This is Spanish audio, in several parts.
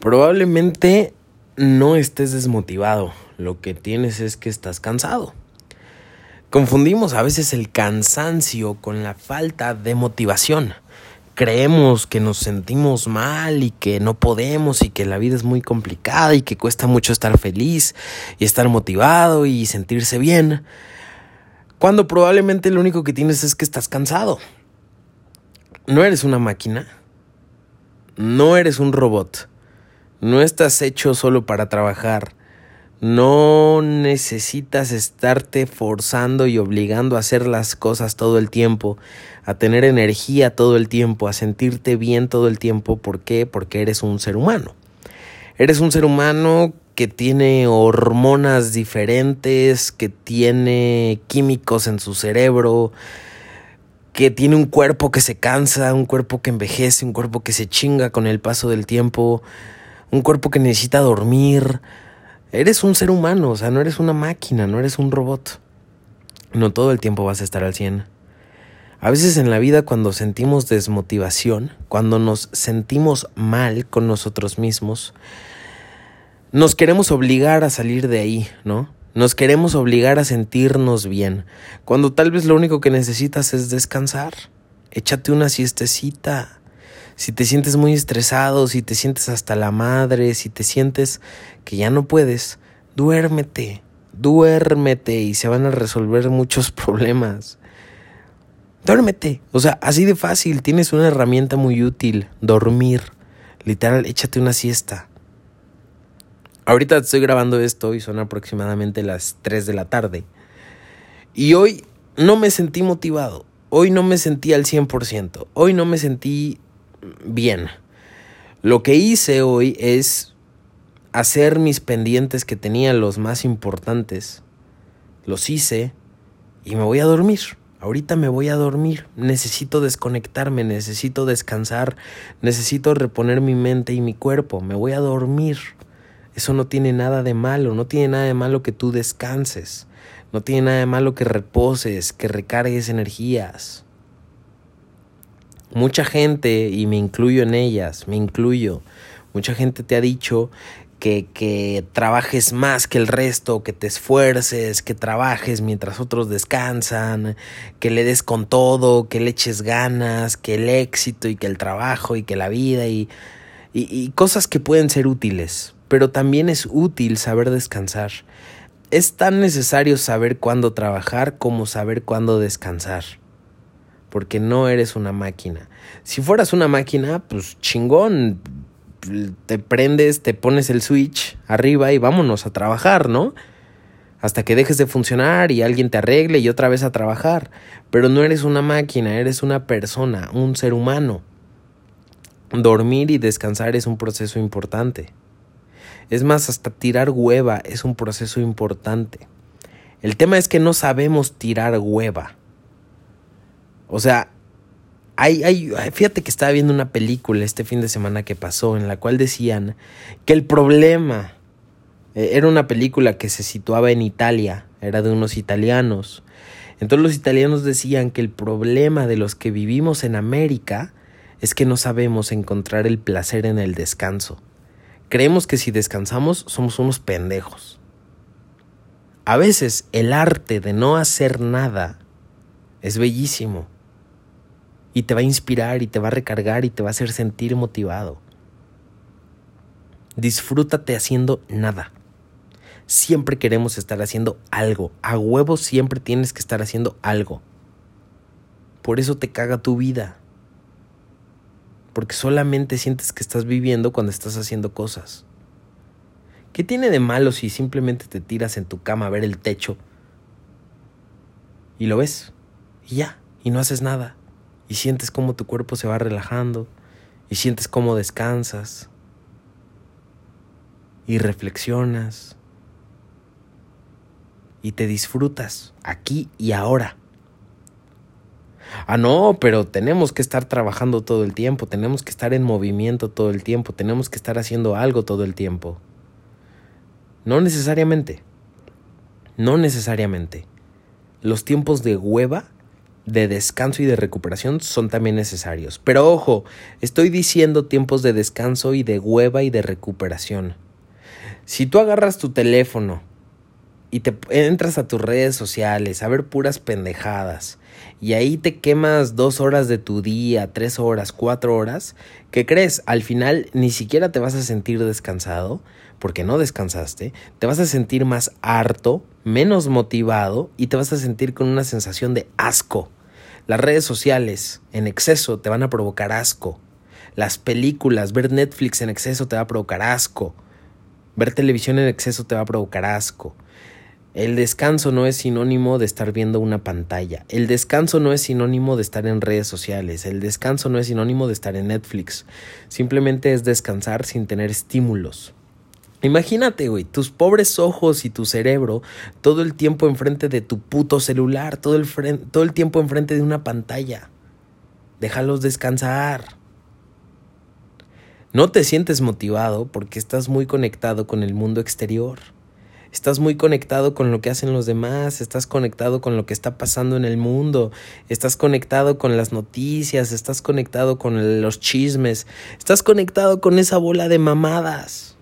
Probablemente no estés desmotivado, lo que tienes es que estás cansado. Confundimos a veces el cansancio con la falta de motivación. Creemos que nos sentimos mal y que no podemos y que la vida es muy complicada y que cuesta mucho estar feliz y estar motivado y sentirse bien. Cuando probablemente lo único que tienes es que estás cansado. No eres una máquina. No eres un robot no estás hecho solo para trabajar. No necesitas estarte forzando y obligando a hacer las cosas todo el tiempo, a tener energía todo el tiempo, a sentirte bien todo el tiempo. ¿Por qué? Porque eres un ser humano. Eres un ser humano que tiene hormonas diferentes, que tiene químicos en su cerebro, que tiene un cuerpo que se cansa, un cuerpo que envejece, un cuerpo que se chinga con el paso del tiempo un cuerpo que necesita dormir. Eres un ser humano, o sea, no eres una máquina, no eres un robot. No todo el tiempo vas a estar al 100. A veces en la vida cuando sentimos desmotivación, cuando nos sentimos mal con nosotros mismos, nos queremos obligar a salir de ahí, ¿no? Nos queremos obligar a sentirnos bien, cuando tal vez lo único que necesitas es descansar. Échate una siestecita, si te sientes muy estresado, si te sientes hasta la madre, si te sientes que ya no puedes, duérmete, duérmete y se van a resolver muchos problemas. Duérmete, o sea, así de fácil, tienes una herramienta muy útil, dormir. Literal, échate una siesta. Ahorita estoy grabando esto y son aproximadamente las 3 de la tarde. Y hoy no me sentí motivado. Hoy no me sentí al 100%. Hoy no me sentí bien. Lo que hice hoy es hacer mis pendientes que tenía los más importantes. Los hice y me voy a dormir. Ahorita me voy a dormir. Necesito desconectarme, necesito descansar, necesito reponer mi mente y mi cuerpo. Me voy a dormir. Eso no tiene nada de malo, no tiene nada de malo que tú descanses. No tiene nada de malo que reposes, que recargues energías. Mucha gente, y me incluyo en ellas, me incluyo, mucha gente te ha dicho que, que, trabajes más que el resto, que te esfuerces, que trabajes mientras otros descansan, que le des con todo, que le eches ganas, que el éxito y que el trabajo y que la vida y, y, y cosas que pueden ser útiles, pero también es útil saber descansar. Es tan necesario saber cuándo trabajar como saber cuándo descansar porque no eres una máquina. Si fueras una máquina, pues chingón, te prendes, te pones el switch arriba y vámonos a trabajar, ¿no? Hasta que dejes de funcionar y alguien te arregle y otra vez a trabajar. Pero no eres una máquina, eres una persona, un ser humano. Dormir y descansar es un proceso importante. Es más, hasta tirar hueva es un proceso importante. El tema es que no sabemos tirar hueva. O sea, hay, hay, fíjate que estaba viendo una película este fin de semana que pasó en la cual decían que el problema eh, era una película que se situaba en Italia, era de unos italianos. Entonces los italianos decían que el problema de los que vivimos en América es que no sabemos encontrar el placer en el descanso. Creemos que si descansamos somos unos pendejos. A veces el arte de no hacer nada es bellísimo y te va a inspirar y te va a recargar y te va a hacer sentir motivado. Disfrútate haciendo nada. Siempre queremos estar haciendo algo. A huevo siempre tienes que estar haciendo algo. Por eso te caga tu vida. Porque solamente sientes que estás viviendo cuando estás haciendo cosas. ¿Qué tiene de malo si simplemente te tiras en tu cama a ver el techo y lo ves? Y ya, y no haces nada y sientes cómo tu cuerpo se va relajando y sientes cómo descansas y reflexionas y te disfrutas aquí y ahora. Ah, no, pero tenemos que estar trabajando todo el tiempo, tenemos que estar en movimiento todo el tiempo, tenemos que estar haciendo algo todo el tiempo. No necesariamente. No necesariamente. Los tiempos de hueva de descanso y de recuperación son también necesarios. Pero ojo, estoy diciendo tiempos de descanso y de hueva y de recuperación. Si tú agarras tu teléfono y te entras a tus redes sociales a ver puras pendejadas y ahí te quemas dos horas de tu día, tres horas, cuatro horas, ¿qué crees? Al final ni siquiera te vas a sentir descansado porque no descansaste, te vas a sentir más harto, menos motivado y te vas a sentir con una sensación de asco. Las redes sociales en exceso te van a provocar asco. Las películas, ver Netflix en exceso te va a provocar asco. Ver televisión en exceso te va a provocar asco. El descanso no es sinónimo de estar viendo una pantalla. El descanso no es sinónimo de estar en redes sociales. El descanso no es sinónimo de estar en Netflix. Simplemente es descansar sin tener estímulos. Imagínate, güey, tus pobres ojos y tu cerebro todo el tiempo enfrente de tu puto celular, todo el, todo el tiempo enfrente de una pantalla. Déjalos descansar. No te sientes motivado porque estás muy conectado con el mundo exterior. Estás muy conectado con lo que hacen los demás, estás conectado con lo que está pasando en el mundo, estás conectado con las noticias, estás conectado con los chismes, estás conectado con esa bola de mamadas.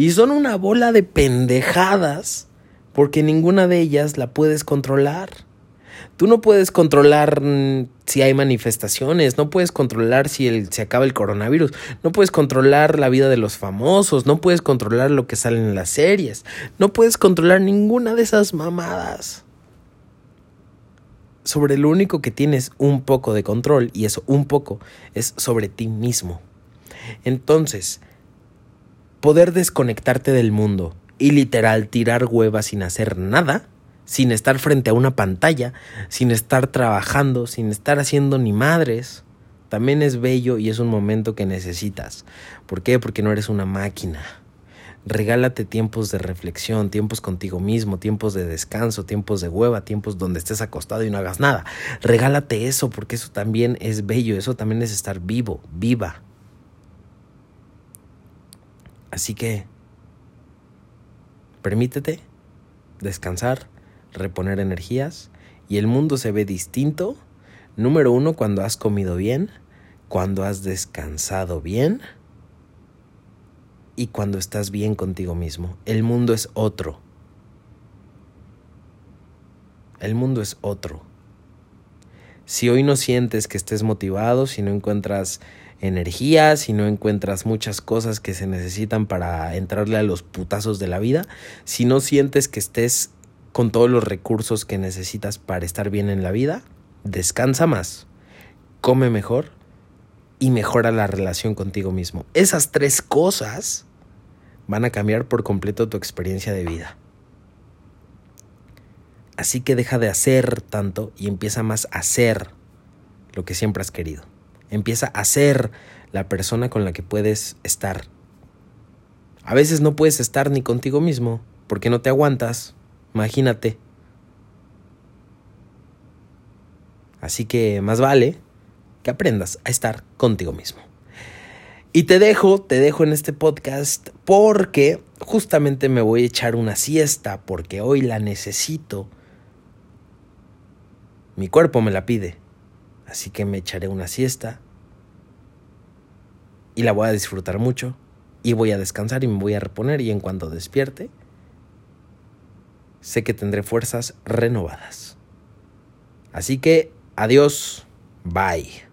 Y son una bola de pendejadas porque ninguna de ellas la puedes controlar. Tú no puedes controlar mm, si hay manifestaciones, no puedes controlar si se acaba el coronavirus, no puedes controlar la vida de los famosos, no puedes controlar lo que sale en las series, no puedes controlar ninguna de esas mamadas. Sobre lo único que tienes un poco de control, y eso un poco, es sobre ti mismo. Entonces, poder desconectarte del mundo y literal tirar huevas sin hacer nada, sin estar frente a una pantalla, sin estar trabajando, sin estar haciendo ni madres, también es bello y es un momento que necesitas. ¿Por qué? Porque no eres una máquina. Regálate tiempos de reflexión, tiempos contigo mismo, tiempos de descanso, tiempos de hueva, tiempos donde estés acostado y no hagas nada. Regálate eso porque eso también es bello, eso también es estar vivo, viva. Así que permítete descansar, reponer energías y el mundo se ve distinto. Número uno, cuando has comido bien, cuando has descansado bien y cuando estás bien contigo mismo. El mundo es otro. El mundo es otro. Si hoy no sientes que estés motivado, si no encuentras si no encuentras muchas cosas que se necesitan para entrarle a los putazos de la vida, si no sientes que estés con todos los recursos que necesitas para estar bien en la vida, descansa más, come mejor y mejora la relación contigo mismo. Esas tres cosas van a cambiar por completo tu experiencia de vida. Así que deja de hacer tanto y empieza más a hacer lo que siempre has querido. Empieza a ser la persona con la que puedes estar. A veces no puedes estar ni contigo mismo porque no te aguantas. Imagínate. Así que más vale que aprendas a estar contigo mismo. Y te dejo, te dejo en este podcast porque justamente me voy a echar una siesta porque hoy la necesito. Mi cuerpo me la pide. Así que me echaré una siesta y la voy a disfrutar mucho y voy a descansar y me voy a reponer y en cuanto despierte, sé que tendré fuerzas renovadas. Así que, adiós, bye.